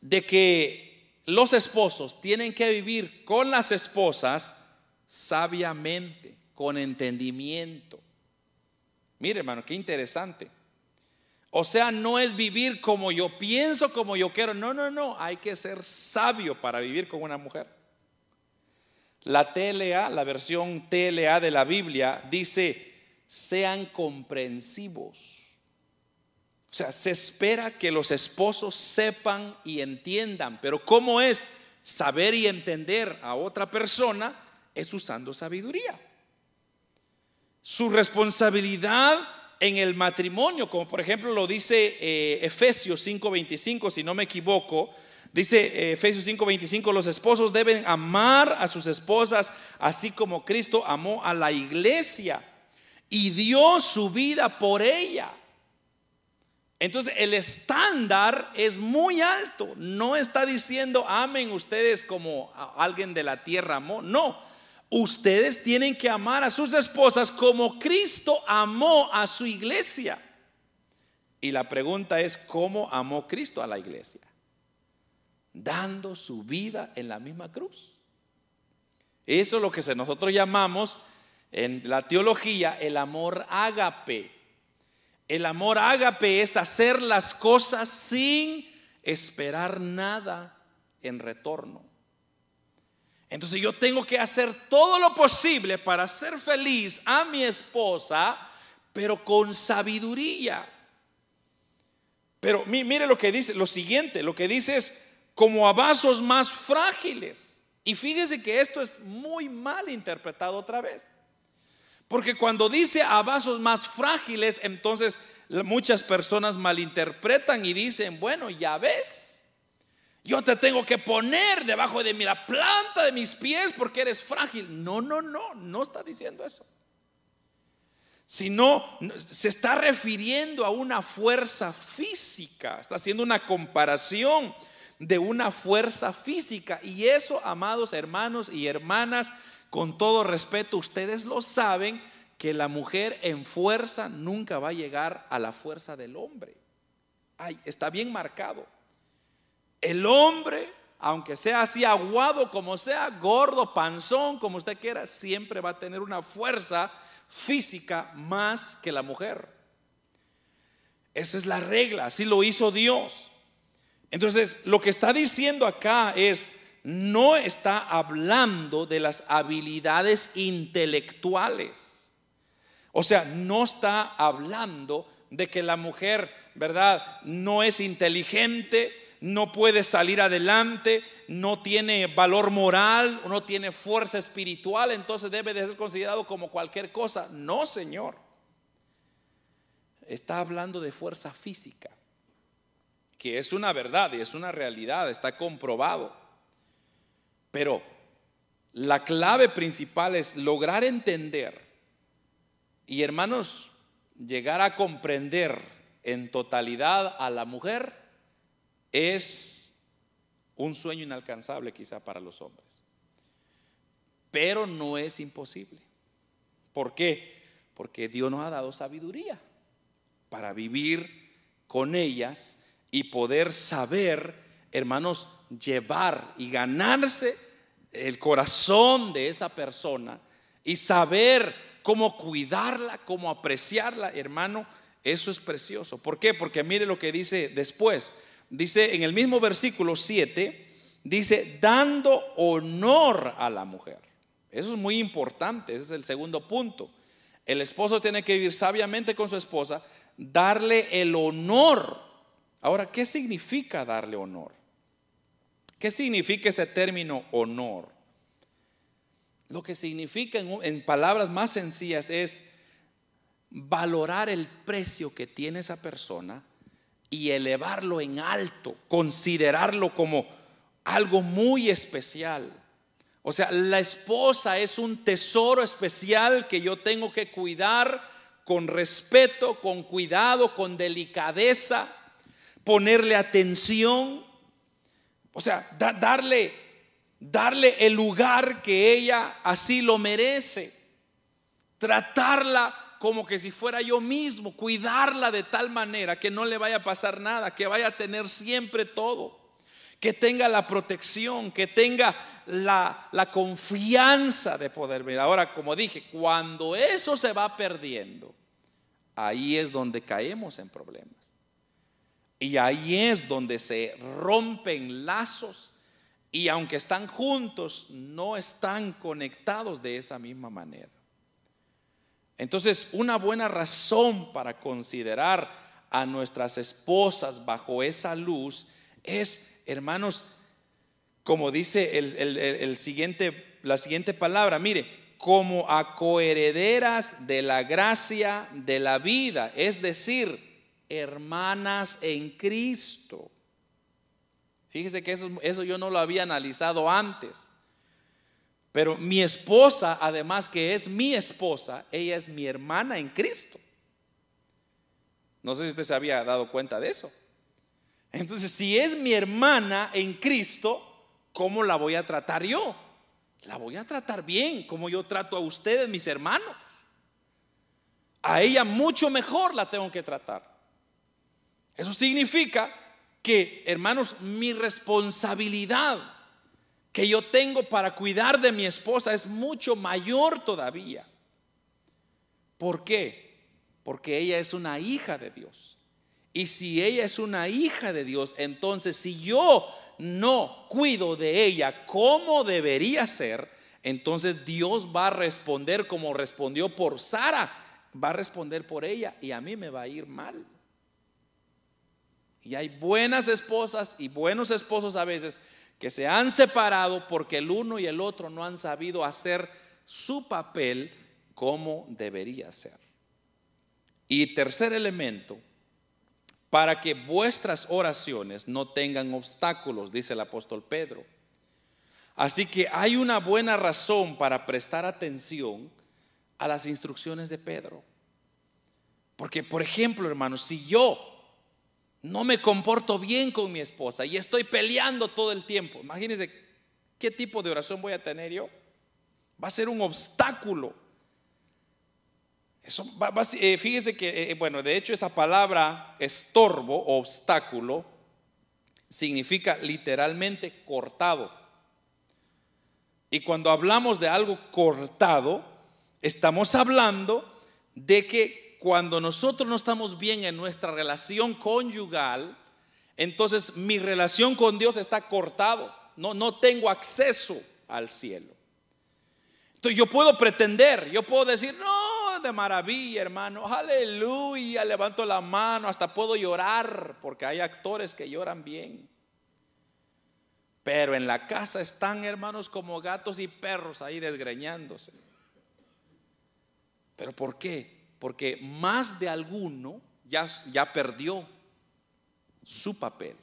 de que los esposos tienen que vivir con las esposas sabiamente, con entendimiento. Mire, hermano, qué interesante. O sea, no es vivir como yo pienso, como yo quiero. No, no, no. Hay que ser sabio para vivir con una mujer. La TLA, la versión TLA de la Biblia, dice, sean comprensivos. O sea, se espera que los esposos sepan y entiendan. Pero ¿cómo es saber y entender a otra persona? Es usando sabiduría. Su responsabilidad en el matrimonio, como por ejemplo lo dice eh, Efesios 5:25, si no me equivoco, dice eh, Efesios 5:25, los esposos deben amar a sus esposas así como Cristo amó a la iglesia y dio su vida por ella. Entonces el estándar es muy alto. No está diciendo amen ustedes como alguien de la tierra amó. No, ustedes tienen que amar a sus esposas como Cristo amó a su iglesia. Y la pregunta es, ¿cómo amó Cristo a la iglesia? Dando su vida en la misma cruz. Eso es lo que nosotros llamamos en la teología el amor ágape. El amor ágape es hacer las cosas sin esperar nada en retorno. Entonces yo tengo que hacer todo lo posible para hacer feliz a mi esposa, pero con sabiduría. Pero mire lo que dice, lo siguiente, lo que dice es como a vasos más frágiles. Y fíjese que esto es muy mal interpretado otra vez. Porque cuando dice a vasos más frágiles, entonces muchas personas malinterpretan y dicen, bueno, ya ves, yo te tengo que poner debajo de mi, la planta de mis pies porque eres frágil. No, no, no, no está diciendo eso. Sino se está refiriendo a una fuerza física. Está haciendo una comparación de una fuerza física. Y eso, amados hermanos y hermanas, con todo respeto, ustedes lo saben, que la mujer en fuerza nunca va a llegar a la fuerza del hombre. Ay, está bien marcado. El hombre, aunque sea así aguado como sea, gordo, panzón, como usted quiera, siempre va a tener una fuerza física más que la mujer. Esa es la regla, así lo hizo Dios. Entonces, lo que está diciendo acá es, no está hablando de las habilidades intelectuales. O sea, no está hablando de que la mujer, ¿verdad? No es inteligente, no puede salir adelante, no tiene valor moral, no tiene fuerza espiritual, entonces debe de ser considerado como cualquier cosa. No, Señor. Está hablando de fuerza física, que es una verdad y es una realidad, está comprobado. Pero la clave principal es lograr entender y hermanos, llegar a comprender en totalidad a la mujer es un sueño inalcanzable quizá para los hombres. Pero no es imposible. ¿Por qué? Porque Dios nos ha dado sabiduría para vivir con ellas y poder saber, hermanos, llevar y ganarse el corazón de esa persona y saber cómo cuidarla, cómo apreciarla, hermano, eso es precioso. ¿Por qué? Porque mire lo que dice después dice en el mismo versículo 7, dice, dando honor a la mujer. Eso es muy importante, ese es el segundo punto. El esposo tiene que vivir sabiamente con su esposa, darle el honor. Ahora, ¿qué significa darle honor? ¿Qué significa ese término honor? Lo que significa en, palabras más sencillas es valorar el precio que tiene esa persona y elevarlo en alto, considerarlo como algo muy especial. O sea, la esposa es un tesoro especial que yo tengo que cuidar con respeto, con cuidado, con delicadeza, ponerle atención. O sea, darle darle el lugar que ella así lo merece. Tratarla como que si fuera yo mismo, cuidarla de tal manera que no le vaya a pasar nada, que vaya a tener siempre todo, que tenga la protección, que tenga la, la confianza de poder ver. Ahora, como dije, cuando eso se va perdiendo, ahí es donde caemos en problemas. Y ahí es donde se rompen lazos y aunque están juntos, no están conectados de esa misma manera. Entonces, una buena razón para considerar a nuestras esposas bajo esa luz es, hermanos, como dice el, siguiente, la siguiente palabra, mire, como a coherederas de la gracia de la vida, es decir, hermanas en Cristo. Fíjese que eso, eso yo no lo había analizado antes. Pero mi esposa, además que es mi esposa, ella es mi hermana en Cristo. No sé si usted se había dado cuenta de eso. Entonces, si es mi hermana en Cristo, ¿cómo la voy a tratar yo? La voy a tratar bien, como yo trato a ustedes, mis hermanos. A ella mucho mejor la tengo que tratar. Eso significa que, hermanos, mi responsabilidad que yo tengo para cuidar de mi esposa es mucho mayor todavía. ¿Por qué? Porque ella es una hija de Dios. Y si ella es una hija de Dios, entonces si yo no cuido de ella como debería ser, entonces Dios va a responder como respondió por Sara, va a responder por ella y a mí me va a ir mal. Y hay buenas esposas y buenos esposos a veces que se han separado porque el uno y el otro no han sabido hacer su papel como debería ser. Y tercer elemento, para que vuestras oraciones no tengan obstáculos, dice el apóstol Pedro. Así que hay una buena razón para prestar atención a las instrucciones de Pedro. Porque, por ejemplo, hermanos, si yo no me comporto bien con mi esposa y estoy peleando todo el tiempo. Imagínense qué tipo de oración voy a tener yo. Va a ser un obstáculo. Eso eh, fíjese que, eh, eh, bueno, de hecho esa palabra estorbo obstáculo significa literalmente cortado. Y cuando hablamos de algo cortado, estamos hablando de que cuando nosotros no estamos bien en nuestra relación conyugal, entonces mi relación con Dios está cortado. No, no tengo acceso al cielo. Entonces yo puedo pretender, yo puedo decir, no, de maravilla, hermano, aleluya, levanto la mano, hasta puedo llorar, porque hay actores que lloran bien. Pero en la casa están, hermanos, como gatos y perros ahí desgreñándose. ¿Pero por qué? Porque más de alguno ya, ya perdió su papel.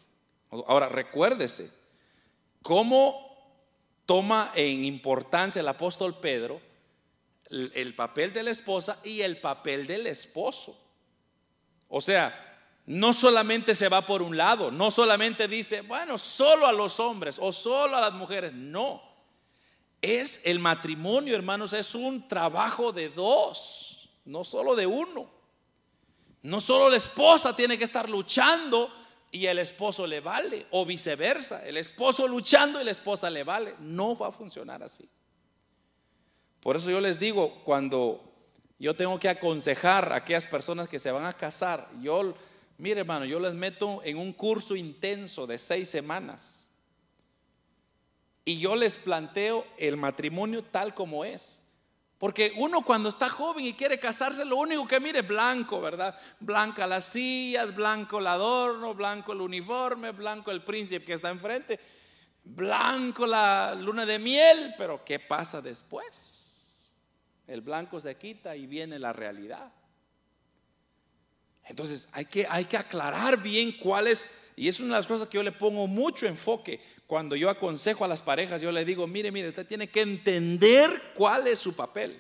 Ahora recuérdese, cómo toma en importancia el apóstol Pedro el, el papel de la esposa y el papel del esposo. O sea, no solamente se va por un lado, no solamente dice, bueno, solo a los hombres o solo a las mujeres, no. Es el matrimonio, hermanos, es un trabajo de dos no solo de uno. No solo la esposa tiene que estar luchando y el esposo le vale, o viceversa, el esposo luchando y la esposa le vale. No va a funcionar así. Por eso yo les digo, cuando yo tengo que aconsejar a aquellas personas que se van a casar, yo, mire hermano, yo les meto en un curso intenso de seis semanas. Y yo les planteo el matrimonio tal como es. Porque uno cuando está joven y quiere casarse, lo único que mire es blanco, ¿verdad? Blanca las sillas, blanco el adorno, blanco el uniforme, blanco el príncipe que está enfrente, blanco la luna de miel, pero ¿qué pasa después? El blanco se quita y viene la realidad. Entonces hay que, hay que aclarar bien cuál es, y es una de las cosas que yo le pongo mucho enfoque cuando yo aconsejo a las parejas, yo le digo, mire, mire, usted tiene que entender cuál es su papel.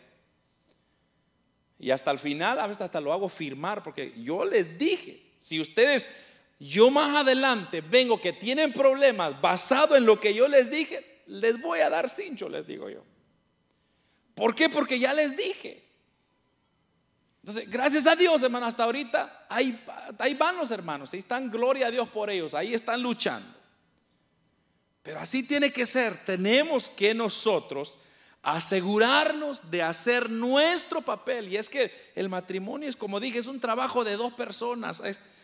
Y hasta el final, a veces hasta lo hago firmar, porque yo les dije, si ustedes, yo más adelante vengo que tienen problemas basado en lo que yo les dije, les voy a dar cincho, les digo yo. ¿Por qué? Porque ya les dije. Entonces, gracias a Dios, hermano, hasta ahorita ahí, ahí van los hermanos, ahí están, gloria a Dios por ellos, ahí están luchando. Pero así tiene que ser. Tenemos que nosotros asegurarnos de hacer nuestro papel. Y es que el matrimonio es, como dije, es un trabajo de dos personas.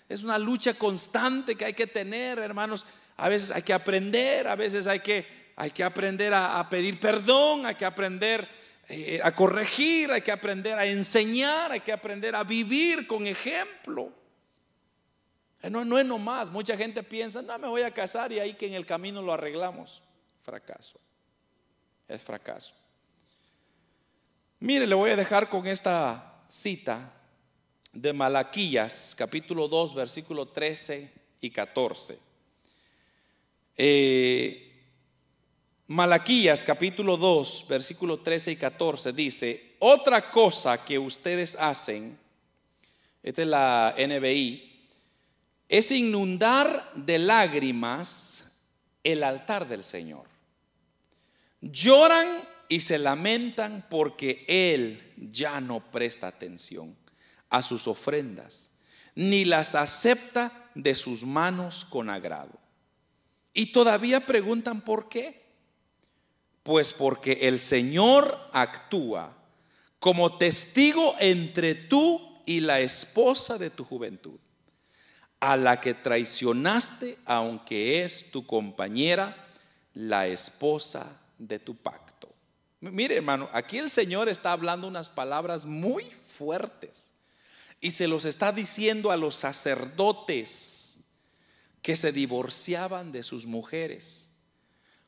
Es, una lucha constante que hay que tener, hermanos. A veces hay que aprender, a veces hay que, hay que aprender a, pedir perdón, hay que aprender eh, a corregir, hay que aprender a enseñar, hay que aprender a vivir con ejemplo. Eh, no, no es nomás, mucha gente piensa, no, me voy a casar y ahí que en el camino lo arreglamos. Fracaso, es fracaso. Mire, le voy a dejar con esta cita de Malaquías, capítulo 2, versículo 13 y 14. Eh, Malaquías, capítulo 2, versículo 13 y 14 dice, otra cosa que ustedes hacen, esta es la NBI, es inundar de lágrimas el altar del Señor. Lloran y se lamentan porque Él ya no presta atención a sus ofrendas, ni las acepta de sus manos con agrado. Y todavía preguntan por qué. Pues porque el Señor actúa como testigo entre tú y la esposa de tu juventud, a la que traicionaste aunque es tu compañera, la esposa de tu pacto. Mire, hermano, aquí el Señor está hablando unas palabras muy fuertes y se los está diciendo a los sacerdotes que se divorciaban de sus mujeres.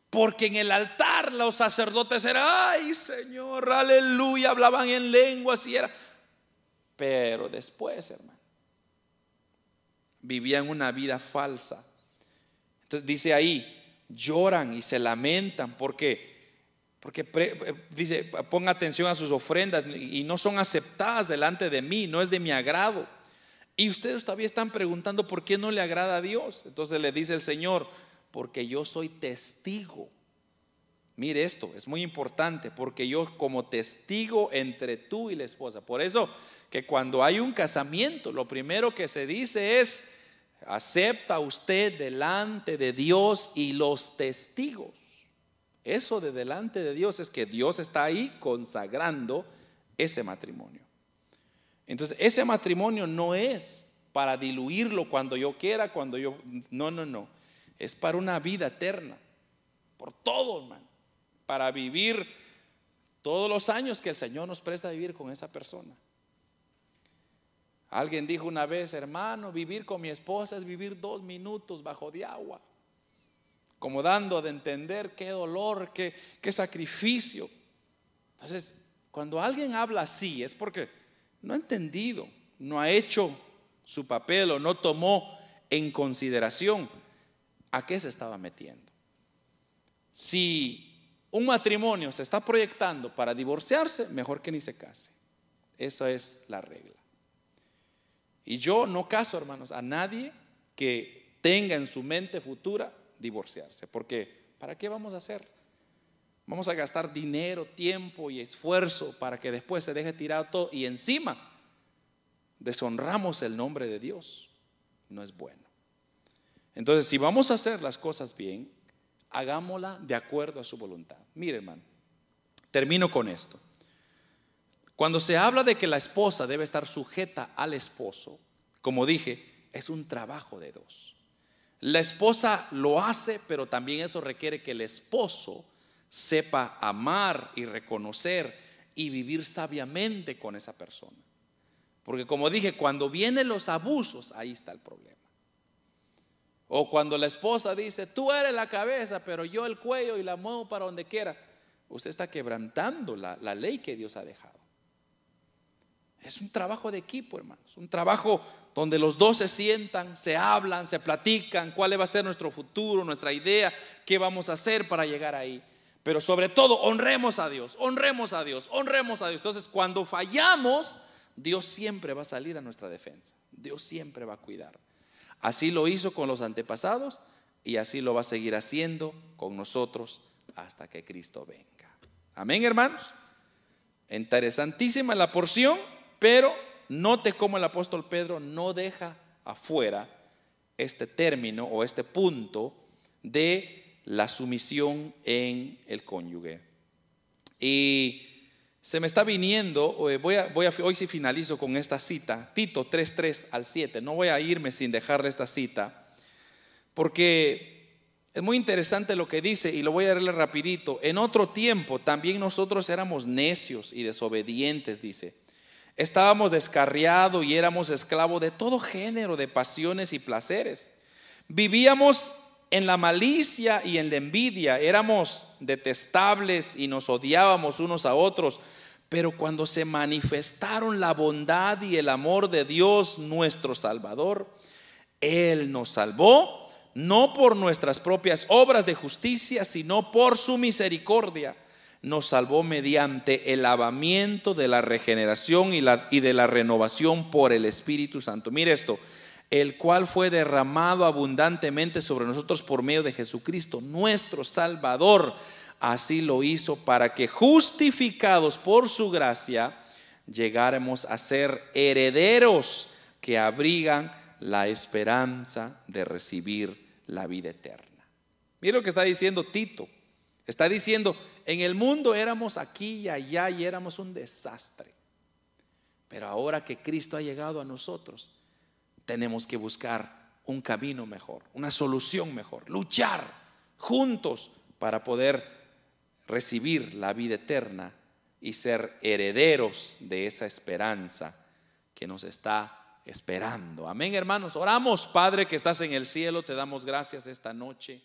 Porque en el altar los sacerdotes eran, ay Señor, aleluya, hablaban en lenguas y era. Pero después, hermano, vivían una vida falsa. Entonces dice ahí, lloran y se lamentan porque porque eh, dice, ponga atención a sus ofrendas y no son aceptadas delante de mí, no es de mi agrado. Y ustedes todavía están preguntando por qué no le agrada a Dios. Entonces le dice el Señor, porque yo soy testigo. Mire esto, es muy importante, porque yo como testigo entre tú y la esposa. Por eso que cuando hay un casamiento, lo primero que se dice es, acepta usted delante de Dios y los testigos. Eso de delante de Dios es que Dios está ahí consagrando ese matrimonio. Entonces, ese matrimonio no es para diluirlo cuando yo quiera, cuando yo... No, no, no. Es para una vida eterna. Por todo, hermano. Para vivir todos los años que el Señor nos presta a vivir con esa persona. Alguien dijo una vez, hermano, vivir con mi esposa es vivir dos minutos bajo de agua como dando de entender qué dolor, qué, qué sacrificio. Entonces, cuando alguien habla así es porque no ha entendido, no ha hecho su papel o no tomó en consideración a qué se estaba metiendo. Si un matrimonio se está proyectando para divorciarse, mejor que ni se case. Esa es la regla. Y yo no caso, hermanos, a nadie que tenga en su mente futura divorciarse. Porque, ¿para qué vamos a hacer? Vamos a gastar dinero, tiempo y esfuerzo para que después se deje tirado todo y encima deshonramos el nombre de Dios. No es bueno. Entonces, si vamos a hacer las cosas bien, hagámosla de acuerdo a su voluntad. Mire, hermano, termino con esto. Cuando se habla de que la esposa debe estar sujeta al esposo, como dije, es un trabajo de dos. La esposa lo hace, pero también eso requiere que el esposo sepa amar y reconocer y vivir sabiamente con esa persona. Porque como dije, cuando vienen los abusos, ahí está el problema. O cuando la esposa dice, tú eres la cabeza, pero yo el cuello y la muevo para donde quiera, usted está quebrantando la, la ley que Dios ha dejado. Es un trabajo de equipo, hermanos. Un trabajo donde los dos se sientan, se hablan, se platican cuál va a ser nuestro futuro, nuestra idea, qué vamos a hacer para llegar ahí. Pero sobre todo, honremos a Dios, honremos a Dios, honremos a Dios. Entonces, cuando fallamos, Dios siempre va a salir a nuestra defensa. Dios siempre va a cuidar. Así lo hizo con los antepasados y así lo va a seguir haciendo con nosotros hasta que Cristo venga. Amén, hermanos. Interesantísima la porción. Pero note cómo el apóstol Pedro no deja afuera este término o este punto de la sumisión en el cónyuge. Y se me está viniendo, eh, voy a, hoy sí finalizo con esta cita, Tito 3.3 al 7, no voy a irme sin dejarle esta cita, porque es muy interesante lo que dice y lo voy a leer rapidito. En otro tiempo también nosotros éramos necios y desobedientes, dice. Estábamos descarriados y éramos esclavos de todo género de pasiones y placeres. Vivíamos en la malicia y en la envidia, éramos detestables y nos odiábamos unos a otros. Pero cuando se manifestaron la bondad y el amor de Dios nuestro Salvador, Él nos salvó, no por nuestras propias obras de justicia, sino por su misericordia. Nos salvó mediante el lavamiento de la regeneración y, la, y de la renovación por el Espíritu Santo. Mire esto, el cual fue derramado abundantemente sobre nosotros por medio de Jesucristo, nuestro Salvador. Así lo hizo para que justificados por su gracia llegáramos a ser herederos que abrigan la esperanza de recibir la vida eterna. Mira lo que está diciendo Tito. Está diciendo, en el mundo éramos aquí y allá y éramos un desastre. Pero ahora que Cristo ha llegado a nosotros, tenemos que buscar un camino mejor, una solución mejor, luchar juntos para poder recibir la vida eterna y ser herederos de esa esperanza que nos está esperando. Amén, hermanos. Oramos, Padre que estás en el cielo, te damos gracias esta noche